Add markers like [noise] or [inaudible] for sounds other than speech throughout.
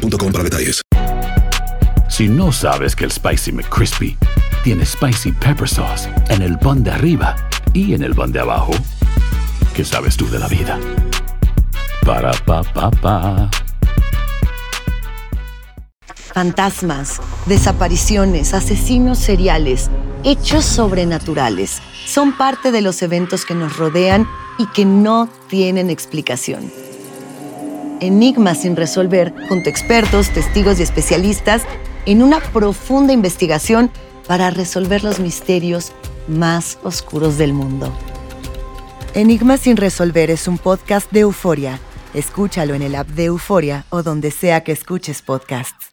para detalles. Si no sabes que el Spicy McCrispy tiene Spicy Pepper Sauce en el pan de arriba y en el pan de abajo, ¿qué sabes tú de la vida? Para, pa, pa, pa. Fantasmas, desapariciones, asesinos seriales, hechos sobrenaturales son parte de los eventos que nos rodean y que no tienen explicación. Enigmas sin resolver junto a expertos, testigos y especialistas en una profunda investigación para resolver los misterios más oscuros del mundo. Enigmas sin resolver es un podcast de euforia. Escúchalo en el app de Euforia o donde sea que escuches podcasts.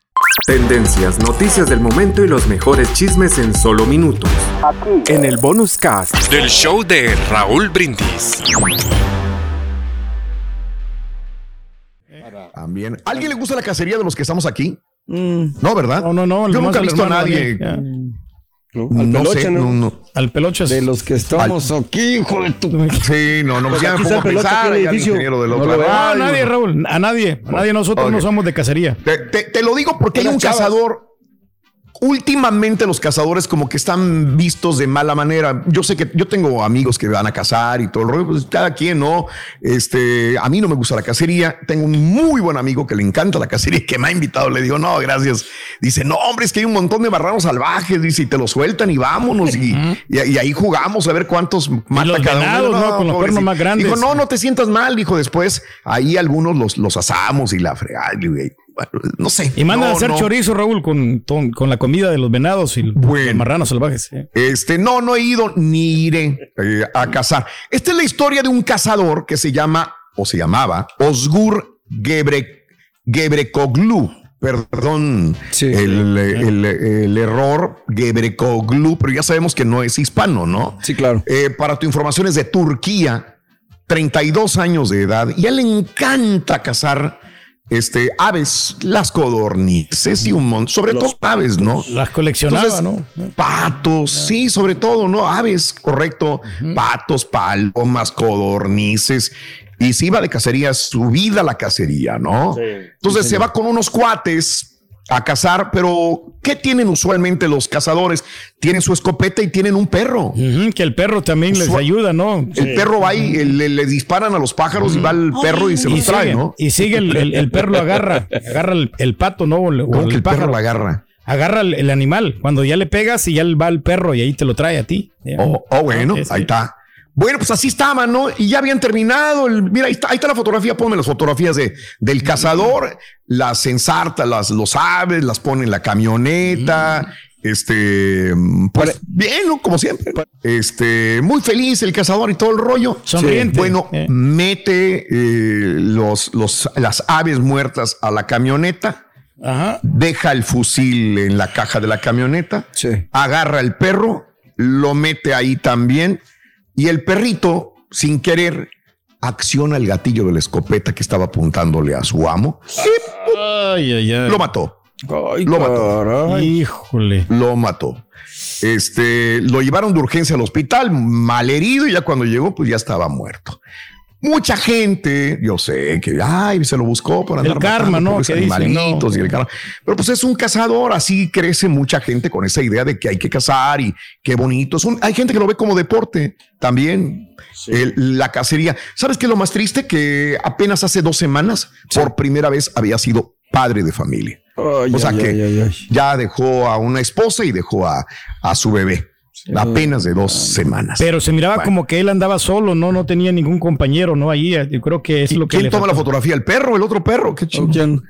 Tendencias, noticias del momento y los mejores chismes en solo minutos. En el bonus cast del show de Raúl Brindis. También. ¿Alguien le gusta la cacería de los que estamos aquí? No, ¿verdad? No, no, no. Yo nunca he al visto a nadie. ya. No, peloche, sé, ¿no? no, no. Al peloche. De los que estamos aquí, hijo de tu. Sí, no, no, Pues ya pensar. el edificio. del No otro lo veo. lado. No, a Ay, nadie. Raúl. A nadie. A nadie. Nosotros no somos de cacería. Te, te- te lo digo porque hay un chavas. cazador. Últimamente los cazadores como que están vistos de mala manera. Yo sé que yo tengo amigos que van a cazar y todo el rollo, pues cada quien, ¿no? Este, a mí no me gusta la cacería. Tengo un muy buen amigo que le encanta la cacería y que me ha invitado. Le digo, no, gracias. Dice, no, hombre, es que hay un montón de marranos salvajes. Dice, y te los sueltan y vámonos. Y, y- y ahí jugamos a ver cuántos mata los cada venados, uno. ¿no? Con los cuernos más grandes. Dijo, no, no te sientas mal. Dijo después, ahí algunos los, los asamos y la fregada. Bueno, [laughs] no sé. Y mandan No, a hacer no. chorizo, Raúl, con, con, la comida de los venados y los Bueno. marranos salvajes. ¿eh? Este, no, no he ido ni iré eh, a cazar. Esta es la historia de un cazador que se llama, o se llamaba, Osgur Gebre, Gebrekoglu. Perdón Sí. el, el- el error, Gebrekoglu, pero ya sabemos que no es hispano, ¿no? Sí, claro. Eh, para tu información es de Turquía, 32 años de edad, y a él le encanta cazar este, aves, las codornices y un montón, sobre todo aves, ¿no? Las coleccionaba, Entonces, ¿no? Patos, sí, sobre todo, ¿no? Aves, correcto. Patos, palomas, codornices. Y si iba de cacería, su vida la cacería, ¿no? Entonces se va con unos cuates a cazar, pero ¿qué tienen usualmente los cazadores? Tienen su escopeta y tienen un perro. Que el perro también les ayuda, ¿no? El perro va y le, le disparan a los pájaros y va el perro y se Y los trae, sigue, ¿no? y sigue el, el- el perro lo agarra, agarra el, el pato, ¿no? O el, o Como el que el perro pájaro. la agarra. Agarra el, el animal. Cuando ya le pegas y ya va el perro y ahí te lo trae a ti. Oh, oh, bueno, ahí está. Bueno, pues así estaban, ¿no? Y ya habían terminado. el- mira, ahí está, ahí está la fotografía. Ponme las fotografías de, del cazador, las ensarta, las, los aves, las pone en la camioneta. Este, pues bien, ¿no? Como siempre. Este, muy feliz el cazador y todo el rollo. Sonriente. Bueno, Eh. mete eh, los, los, las aves muertas a la camioneta Ajá. deja el fusil en la caja de la camioneta, Sí. agarra el perro, lo mete ahí también y el perrito, sin querer, acciona el gatillo de la escopeta que estaba apuntándole a su amo. Ay, ay, ay. Lo mató, Ay, Lo mató. caray. Híjole. lo mató. Este, lo llevaron de urgencia al hospital, mal herido, y ya cuando llegó, pues ya estaba muerto. Mucha gente, yo sé que, ay, se lo buscó por andar El karma, ¿no? Que dicen, animalitos no. y el karma. Pero pues es un cazador, así crece mucha gente con esa idea de que hay que cazar y qué bonito. Es un- hay gente que lo ve como deporte también, el- la cacería. ¿Sabes qué es lo más triste? Que apenas hace dos semanas, por primera vez, había sido padre de familia. Ay, O sea ay, que ay. ya dejó a una esposa y dejó a, a su bebé. Apenas de dos semanas. Pero se miraba Bueno. como que él andaba solo, ¿no? No tenía ningún compañero, ¿no? Ahí, eh, yo creo que es lo que ¿Quién le toma la fotografía? ¿El perro? ¿El otro perro? ¿Qué ¿O quién?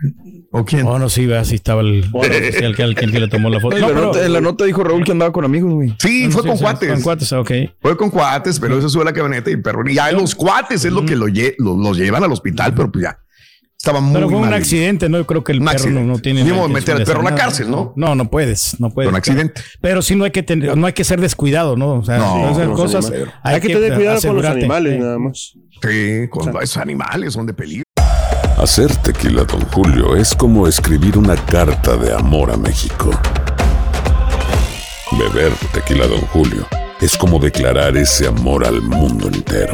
¿O quién? Oh, no, sí, va, sí estaba el, [laughs] el, que- el que el le tomó la foto. En No, la pero- nota- en la nota dijo Raúl que andaba con amigos, güey. Sí, fue sí, con sí, cuates. Con cuates, ok. Fue con cuates, pero eso sube a la camioneta y perro. Y ya los cuates es lo que lo lle- lo- los llevan al hospital, pero pues ya estaba muy Pero fue un accidente, ¿no? Yo creo que el Un perro no, no tiene. Ni la modo de intención meter al perro a la nada. cárcel, ¿no? No, no puedes, no puedes. Un accidente. Pero sí no hay que tener, no hay que ser descuidado, ¿no? O sea, No, con los cosas. Hay, que tener cuidado con los animales, Sí. nada más. Sí, con esos animales son de peligro. Hacer tequila, Don Julio, es como escribir una carta de amor a México. Beber tequila, Don Julio, es como declarar ese amor al mundo entero.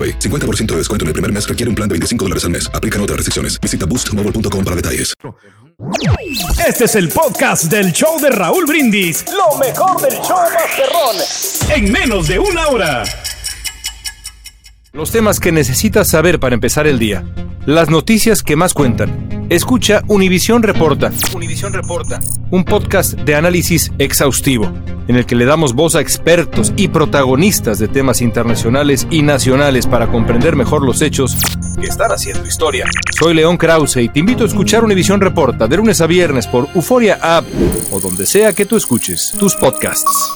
AroPay. 50% de descuento en el primer mes requiere un plan de 25 dólares al mes. Aplican otras restricciones. Visita boostmobile.com para detalles. Este es el podcast del show de Raúl Brindis. Lo mejor del show Masterrón. En menos de una hora. Los temas que necesitas saber para empezar el día. Las noticias que más cuentan. Escucha Univisión Reporta. Univisión Reporta. Un podcast de análisis exhaustivo, en el que le damos voz a expertos y protagonistas de temas internacionales y nacionales para comprender mejor los hechos que están haciendo historia. Soy León Krause y te invito a escuchar Univisión Reporta de lunes a viernes por Euforia App o donde sea que tú escuches tus podcasts.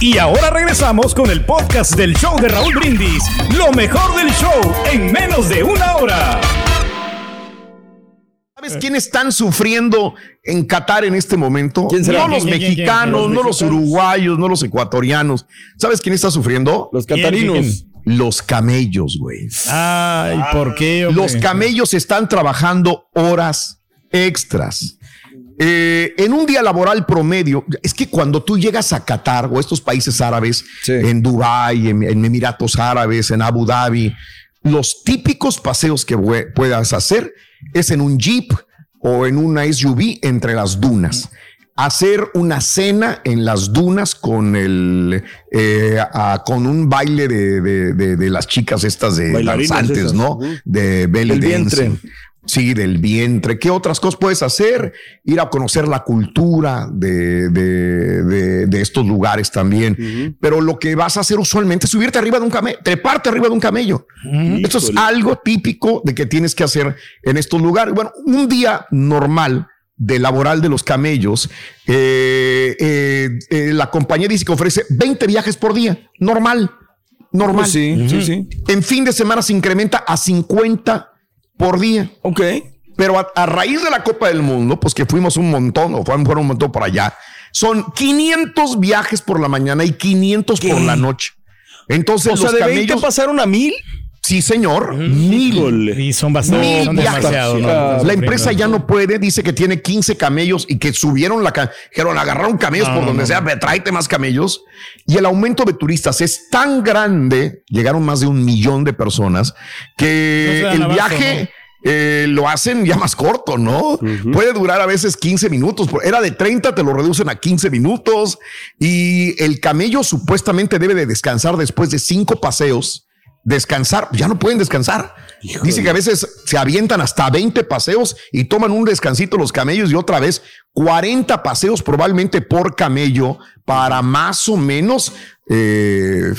Y ahora regresamos con el podcast del show de Raúl Brindis. Lo mejor del show en menos de una hora. ¿Sabes quiénes están sufriendo en Qatar en este momento? ¿Quién será? No los ¿Quién, quién, quién, quién? mexicanos, ¿Los no los uruguayos, no los ecuatorianos. ¿Sabes quién está sufriendo? Los ¿Quién, catarinos. quién? Los camellos, güey. Ay, ¿por qué? hombre? Los camellos están trabajando horas extras. Eh, en un día laboral promedio, es que cuando tú llegas a Qatar o estos países árabes, Sí. en Dubái, en, en Emiratos Árabes, en Abu Dhabi, los típicos paseos que puedas hacer es en un jeep o en una SUV entre las dunas. Hacer una cena en las dunas con el eh, con un baile de, de- de- de las chicas estas de Bailarinas danzantes, esas, ¿no? De belly vientre. Sí, del vientre. ¿Qué otras cosas puedes hacer? Ir a conocer la cultura de, de- de- de estos lugares también. Pero lo que vas a hacer usualmente es subirte arriba de un camello, treparte arriba de un camello. Esto es algo típico de que tienes que hacer en estos lugares. Bueno, un día normal de laboral de los camellos, eh, eh, eh, la compañía dice que ofrece 20 viajes por día. Normal. Normal. Pues sí, sí, sí. En fin de semana se incrementa a 50 por día. Ok. Pero a, a raíz de la Copa del Mundo, pues que fuimos un montón, o fueron, fueron un montón por allá, son 500 viajes por la mañana y 500 por la noche. Entonces, O sea, los de 20 camellos. pasaron a mil. Sí, señor. Mil. Y son bastante, Mil son viajes. demasiado. ¿no? La empresa ya no puede, dice que tiene 15 camellos y que subieron la, dijeron, agarraron camellos No, por donde no, sea, tráete más camellos. Y el aumento de turistas es tan grande, llegaron más de un millón de personas, que el abasto, viaje eh, lo hacen ya más corto, ¿no? Puede durar a veces 15 minutos. Era de 30, te lo reducen a 15 minutos. Y el camello supuestamente debe de descansar después de cinco paseos. Descansar, ya no pueden descansar. Dice que a veces se avientan hasta 20 paseos y toman un descansito los camellos y otra vez 40 paseos probablemente por camello para más o menos eh,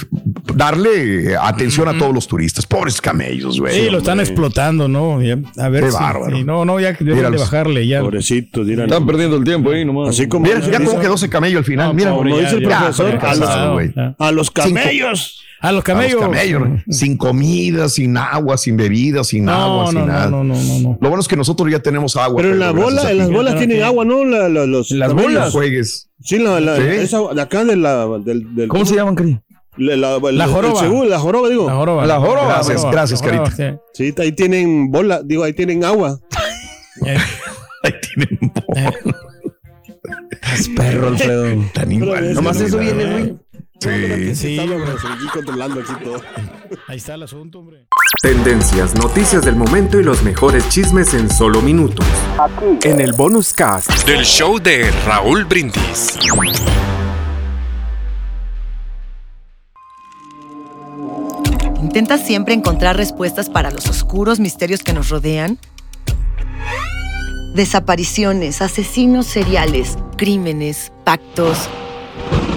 darle atención a todos los turistas. Pobres camellos, güey. Sí, lo están explotando, ¿no? A ver Qué si- bárbaro. no, no, ya deben de bajarle ya. Pobrecito, dirán. Están perdiendo el tiempo ahí nomás. Así como Mira, ya cómo quedó ese camello al final. No, Mira, pobre, como ya, dice el ya, profesor, ya, a los, a los camellos. A los A camellos. los camellos, sin comida, sin agua, sin bebida, sin agua, No, sin no, nada. no, no, no, no. Lo bueno es que nosotros ya tenemos agua. Pero en la gracias bola, las bolas tienen agua, ¿no? La- la- los, ¿Las bolas? juegues. Sí, la, la, Sí. esa de acá de la, del, del- ¿Cómo se llaman, Cari? La, la, La el- joroba. seguro, la joroba, digo. La joroba. La joroba. Gracias, gracias, la joroba, Carita. sí. Sí, ahí tienen bola, digo, ahí tienen agua. [laughs] Ahí tienen bola. [laughs] Es perro, Alfredo. Tan igual. Nomás eso viene, güey. Sí. Sí, aquí controlando aquí todo. Ahí está el asunto, hombre. Tendencias, noticias del momento y los mejores chismes en solo minutos. Aquí. En el bonus cast del show de Raúl Brindis. ¿Intentas siempre encontrar respuestas para los oscuros misterios que nos rodean? Desapariciones, asesinos seriales, crímenes, pactos.